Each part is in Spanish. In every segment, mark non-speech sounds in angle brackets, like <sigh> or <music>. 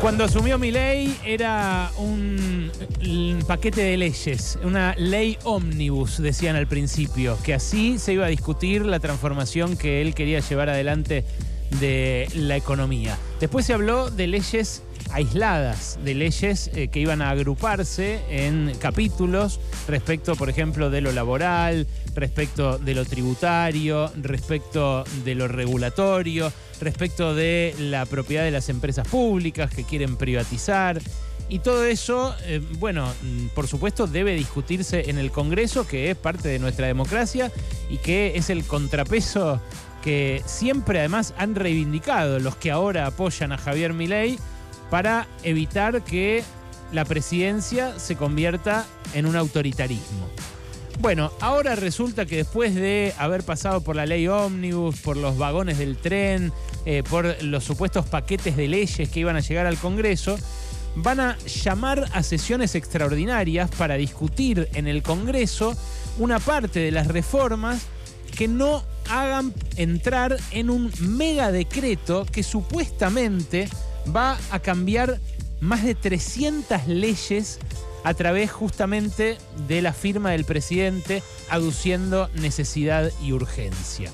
Cuando asumió mi ley era un, paquete de leyes, una ley ómnibus, decían al principio, que así se iba a discutir la transformación que él quería llevar adelante de la economía. Después se habló de leyes aisladas, de leyes eh, que iban a agruparse en capítulos respecto, por ejemplo, de lo laboral, respecto de lo tributario, respecto de lo regulatorio, respecto de la propiedad de las empresas públicas que quieren privatizar. Y todo eso, eh, bueno, mm, por supuesto debe discutirse en el Congreso, que es parte de nuestra democracia y que es el contrapeso que siempre además han reivindicado los que ahora apoyan a Javier Milei para evitar que la presidencia se convierta en un autoritarismo. Bueno, ahora resulta que después de haber pasado por la ley ómnibus, por los vagones del tren, eh, por los supuestos paquetes de leyes que iban a llegar al Congreso, van a llamar a sesiones extraordinarias para discutir en el Congreso una parte de las reformas que no hagan entrar en un mega decreto que supuestamente va a cambiar más de 300 leyes a través justamente de la firma del presidente aduciendo necesidad y urgencia.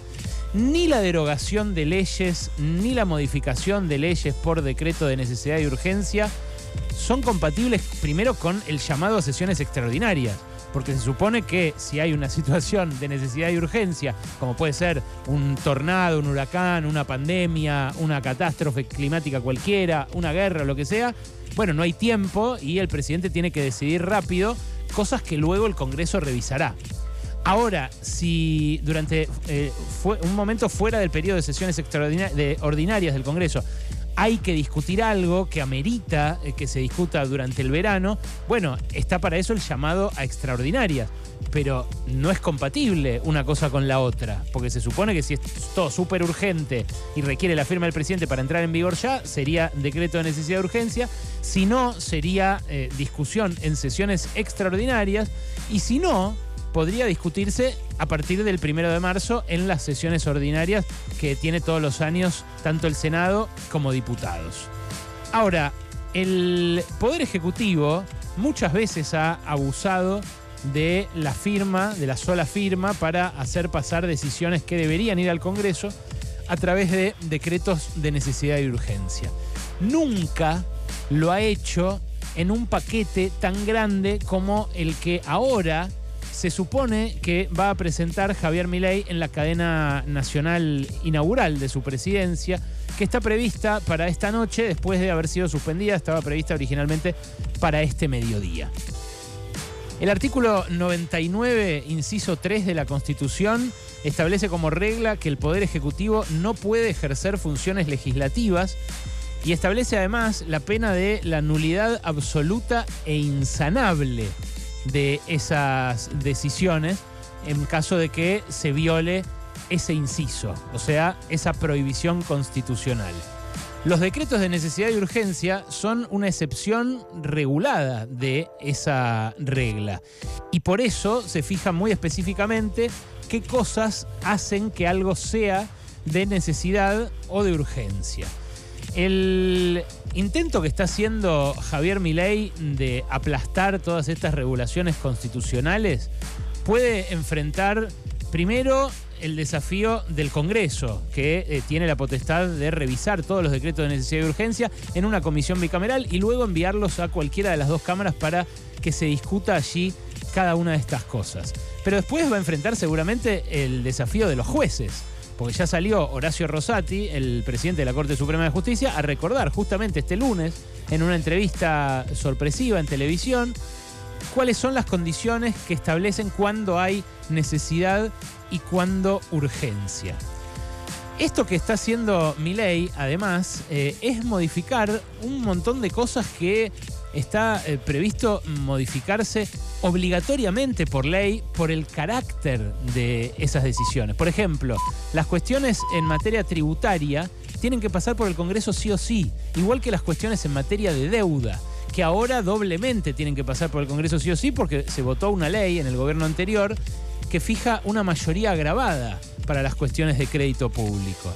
Ni la derogación de leyes, ni la modificación de leyes por decreto de necesidad y urgencia son compatibles primero con el llamado a sesiones extraordinarias porque se supone que si hay una <laughs> situación de necesidad y urgencia, como puede ser un tornado, un huracán, una pandemia, una catástrofe climática cualquiera, una guerra, lo que sea, bueno, no hay tiempo y el presidente tiene que decidir rápido cosas que luego el Congreso revisará. Ahora, si durante eh, fue un momento fuera del periodo de sesiones extraordinarias del Congreso hay que discutir algo que amerita eh, que se discuta durante el verano, bueno, está para eso el llamado a extraordinarias. Pero no es compatible una cosa con la otra, porque se supone que si es todo súper urgente y requiere la firma del presidente para entrar en vigor ya, sería decreto de necesidad de urgencia, si no, sería eh, discusión en sesiones extraordinarias, y si no, podría discutirse a partir del primero de marzo en las sesiones ordinarias que tiene todos los años tanto el Senado como diputados. Ahora, el Poder Ejecutivo muchas veces ha abusado de la firma, de la sola firma, para hacer pasar decisiones que deberían ir al Congreso a través de decretos de necesidad y urgencia. Nunca lo ha hecho en un paquete tan grande como el que ahora se supone que va a presentar Javier Milei en la cadena nacional inaugural de su presidencia, que está prevista para esta noche, después de haber sido suspendida, estaba prevista originalmente para este mediodía. El artículo 99, inciso 3 de la Constitución, establece como regla que el Poder Ejecutivo no puede ejercer funciones legislativas y establece además la pena de la nulidad absoluta e insanable de esas decisiones en caso de que se viole ese inciso, o sea, esa prohibición constitucional. Los decretos de necesidad y urgencia son una excepción regulada de esa regla y por eso se fija muy específicamente qué cosas hacen que algo sea de necesidad o de urgencia. El intento que está haciendo Javier Milei de aplastar todas estas regulaciones constitucionales puede enfrentar primero el desafío del Congreso, que eh, tiene la potestad de revisar todos los decretos de necesidad y urgencia en una comisión bicameral y luego enviarlos a cualquiera de las dos cámaras para que se discuta allí cada una de estas cosas. Pero después va a enfrentar seguramente el desafío de los jueces porque ya salió Horacio Rosati, el presidente de la Corte Suprema de Justicia, a recordar justamente este lunes, en una entrevista sorpresiva en televisión, cuáles son las condiciones que establecen cuándo hay necesidad y cuándo urgencia. Esto que está haciendo Milei, además, eh, es modificar un montón de cosas que está eh, previsto modificarse obligatoriamente por ley por el carácter de esas decisiones. Por ejemplo, las cuestiones en materia tributaria tienen que pasar por el Congreso sí o sí, igual que las cuestiones en materia de deuda que ahora doblemente tienen que pasar por el Congreso sí o sí porque se votó una ley en el gobierno anterior que fija una mayoría agravada para las cuestiones de crédito público.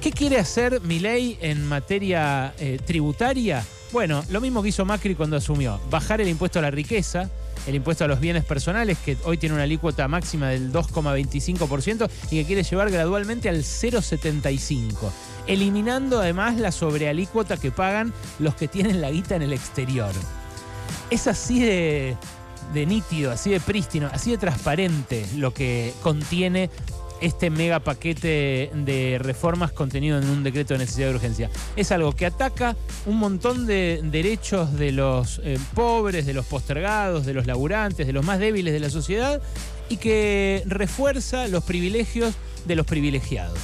¿Qué quiere hacer mi ley en materia eh, tributaria? Bueno, lo mismo que hizo Macri cuando asumió, bajar el impuesto a la riqueza, el impuesto a los bienes personales, que hoy tiene una alícuota máxima del 2,25% y que quiere llevar gradualmente al 0,75%, eliminando además la sobrealícuota que pagan los que tienen la guita en el exterior. Es así de, nítido, así de prístino, así de transparente lo que contiene este mega paquete de reformas contenido en un decreto de necesidad de urgencia. Es algo que ataca un montón de derechos de los eh, pobres, de los postergados, de los laburantes, de los más débiles de la sociedad y que refuerza los privilegios de los privilegiados.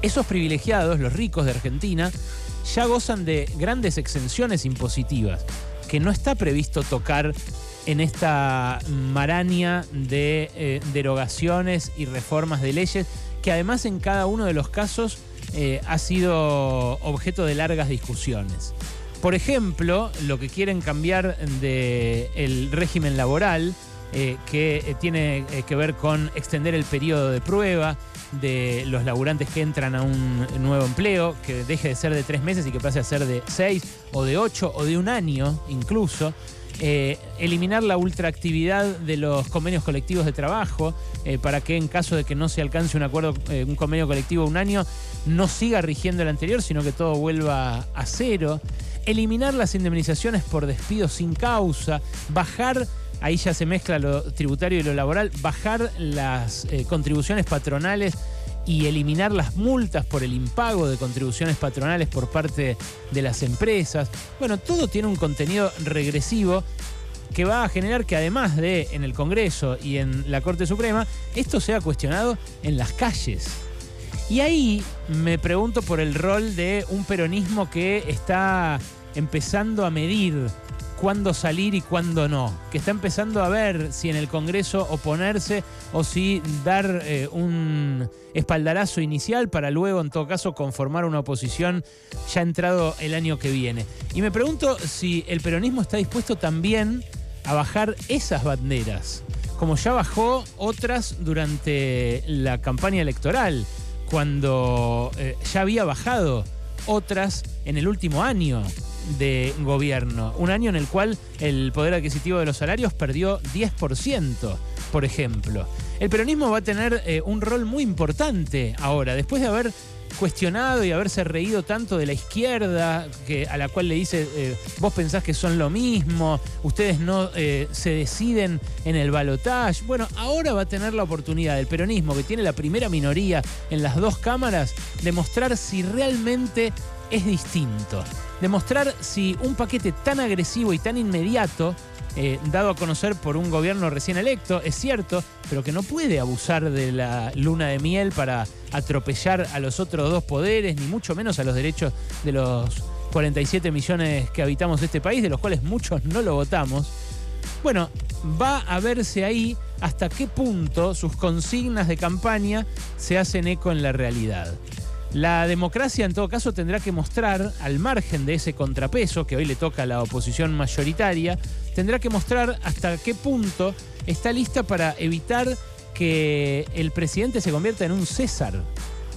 Esos privilegiados, los ricos de Argentina, ya gozan de grandes exenciones impositivas que no está previsto tocar en esta maraña de eh, derogaciones y reformas de leyes que además en cada uno de los casos eh, ha sido objeto de largas discusiones. Por ejemplo, lo que quieren cambiar del régimen laboral, eh, que tiene que ver con extender el periodo de prueba de los laburantes que entran a un nuevo empleo, que deje de ser de tres meses y que pase a ser de seis o de ocho o de un año incluso. Eh, eliminar la ultraactividad de los convenios colectivos de trabajo eh, para que en caso de que no se alcance un acuerdo, eh, un convenio colectivo un año, no siga rigiendo el anterior, sino que todo vuelva a cero. Eliminar las indemnizaciones por despido sin causa, bajar ahí ya se mezcla lo tributario y lo laboral, bajar las contribuciones patronales y eliminar las multas por el impago de contribuciones patronales por parte de las empresas. Bueno, todo tiene un contenido regresivo que va a generar que además de en el Congreso y en la Corte Suprema, esto sea cuestionado en las calles. Y ahí me pregunto por el rol de un peronismo que está empezando a medir cuándo salir y cuándo no, que está empezando a ver si en el Congreso oponerse o si dar eh, un espaldarazo inicial para luego, en todo caso, conformar una oposición ya entrado el año que viene. Y me pregunto si el peronismo está dispuesto también a bajar esas banderas, como ya bajó otras durante la campaña electoral, cuando eh, ya había bajado otras en el último año de gobierno. Un año en el cual el poder adquisitivo de los salarios perdió 10%, por ejemplo. El peronismo va a tener eh, un rol muy importante ahora, después de haber cuestionado y haberse reído tanto de la izquierda, que, a la cual le dice, eh, vos pensás que son lo mismo, ustedes no eh, se deciden en el balotaje. Bueno, ahora va a tener la oportunidad del peronismo, que tiene la primera minoría en las dos cámaras, de mostrar si realmente es distinto. Demostrar si un paquete tan agresivo y tan inmediato, eh, dado a conocer por un gobierno recién electo, es cierto, pero que no puede abusar de la luna de miel para atropellar a los otros dos poderes, ni mucho menos a los derechos de los 47 millones que habitamos este país, de los cuales muchos no lo votamos. Bueno, va a verse ahí hasta qué punto sus consignas de campaña se hacen eco en la realidad. La democracia, en todo caso, tendrá que mostrar, al margen de ese contrapeso que hoy le toca a la oposición mayoritaria, tendrá que mostrar hasta qué punto está lista para evitar que el presidente se convierta en un César,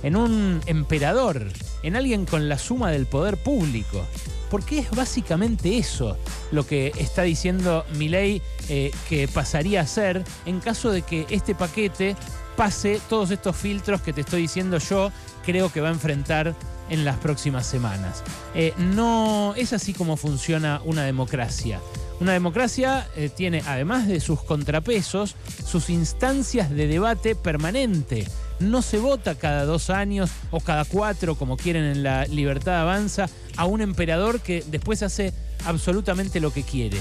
en un emperador, en alguien con la suma del poder público. Porque es básicamente eso lo que está diciendo Milei eh, que pasaría a ser en caso de que este paquete pase todos estos filtros que te estoy diciendo yo, creo que va a enfrentar en las próximas semanas. Eh, no es así como funciona una democracia. Una democracia eh, tiene, además de sus contrapesos, sus instancias de debate permanente. No se vota cada dos años o cada cuatro, como quieren en la libertad avanza, a un emperador que después hace absolutamente lo que quiere.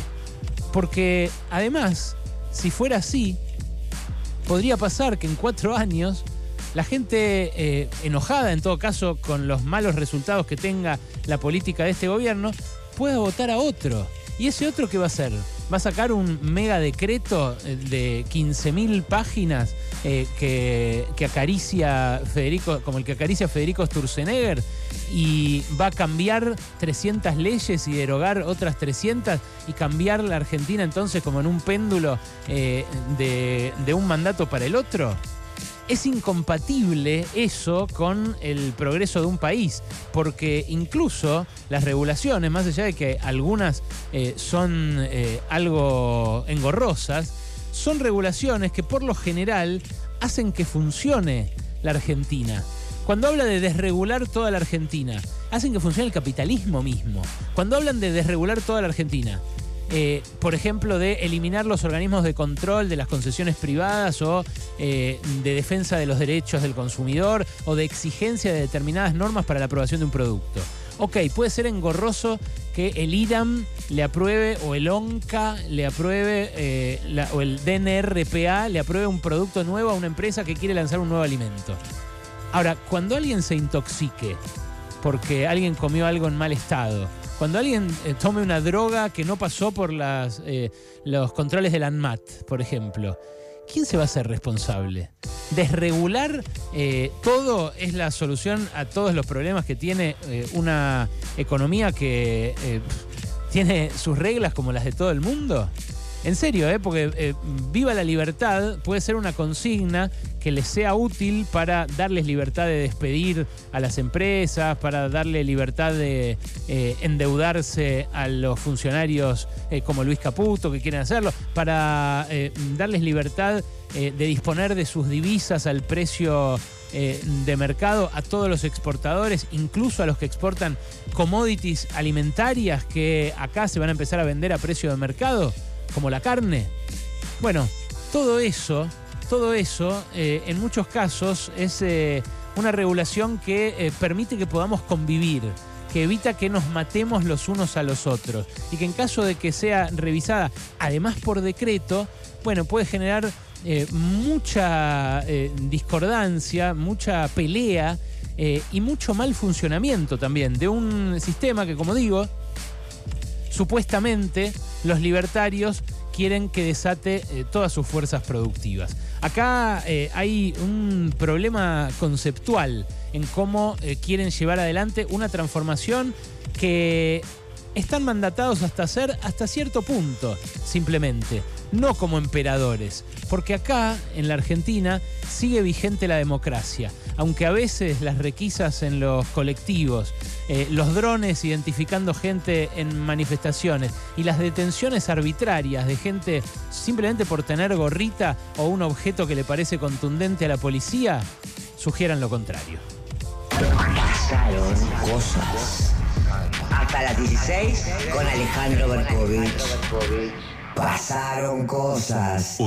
Porque además, si fuera así, podría pasar que en cuatro años la gente eh, enojada, en todo caso, con los malos resultados que tenga la política de este gobierno, pueda votar a otro. ¿Y ese otro qué va a hacer? Va a sacar un mega decreto eh, de 15.000 páginas eh, que, acaricia Federico, como el que acaricia Federico Sturzenegger, y va a cambiar 300 leyes y derogar otras 300 y cambiar la Argentina entonces como en un péndulo de, de un mandato para el otro. Es incompatible eso con el progreso de un país, porque incluso las regulaciones, más allá de que algunas eh, son eh, algo engorrosas, son regulaciones que por lo general hacen que funcione la Argentina. Cuando habla de desregular toda la Argentina, hacen que funcione el capitalismo mismo. Cuando hablan de desregular toda la Argentina, eh, por ejemplo, de eliminar los organismos de control de las concesiones privadas o eh, de defensa de los derechos del consumidor o de exigencia de determinadas normas para la aprobación de un producto. Ok, puede ser engorroso que el IRAM le apruebe o el ONCA le apruebe eh, o el DNRPA le apruebe un producto nuevo a una empresa que quiere lanzar un nuevo alimento. Ahora, cuando alguien se intoxique porque alguien comió algo en mal estado, cuando alguien eh, tome una droga que no pasó por las, eh, los controles del ANMAT, por ejemplo, ¿quién se va a hacer responsable? ¿Desregular eh, todo es la solución a todos los problemas que tiene una economía que tiene sus reglas como las de todo el mundo? En serio, ¿eh? porque eh, viva la libertad puede ser una consigna que les sea útil para darles libertad de despedir a las empresas, para darle libertad de eh, endeudarse a los funcionarios eh, como Luis Caputo que quieren hacerlo, para darles libertad de disponer de sus divisas al precio de mercado a todos los exportadores, incluso a los que exportan commodities alimentarias que acá se van a empezar a vender a precio de mercado como la carne. Bueno, todo eso, todo eso, eh, en muchos casos es eh, una regulación que eh, permite que podamos convivir, que evita que nos matemos los unos a los otros y que en caso de que sea revisada, además por decreto, bueno, puede generar mucha discordancia, mucha pelea y mucho mal funcionamiento también de un sistema que, como digo, supuestamente los libertarios quieren que desate eh, todas sus fuerzas productivas. Acá eh, hay un problema conceptual en cómo eh, quieren llevar adelante una transformación que están mandatados hasta ser hasta cierto punto, simplemente, no como emperadores, porque acá en la Argentina sigue vigente la democracia, aunque a veces las requisas en los colectivos, eh, los drones identificando gente en manifestaciones y las detenciones arbitrarias de gente simplemente por tener gorrita o un objeto que le parece contundente a la policía, sugieran lo contrario. Pasaron cosas hasta las 16 con Alejandro Berkovich. Pasaron cosas.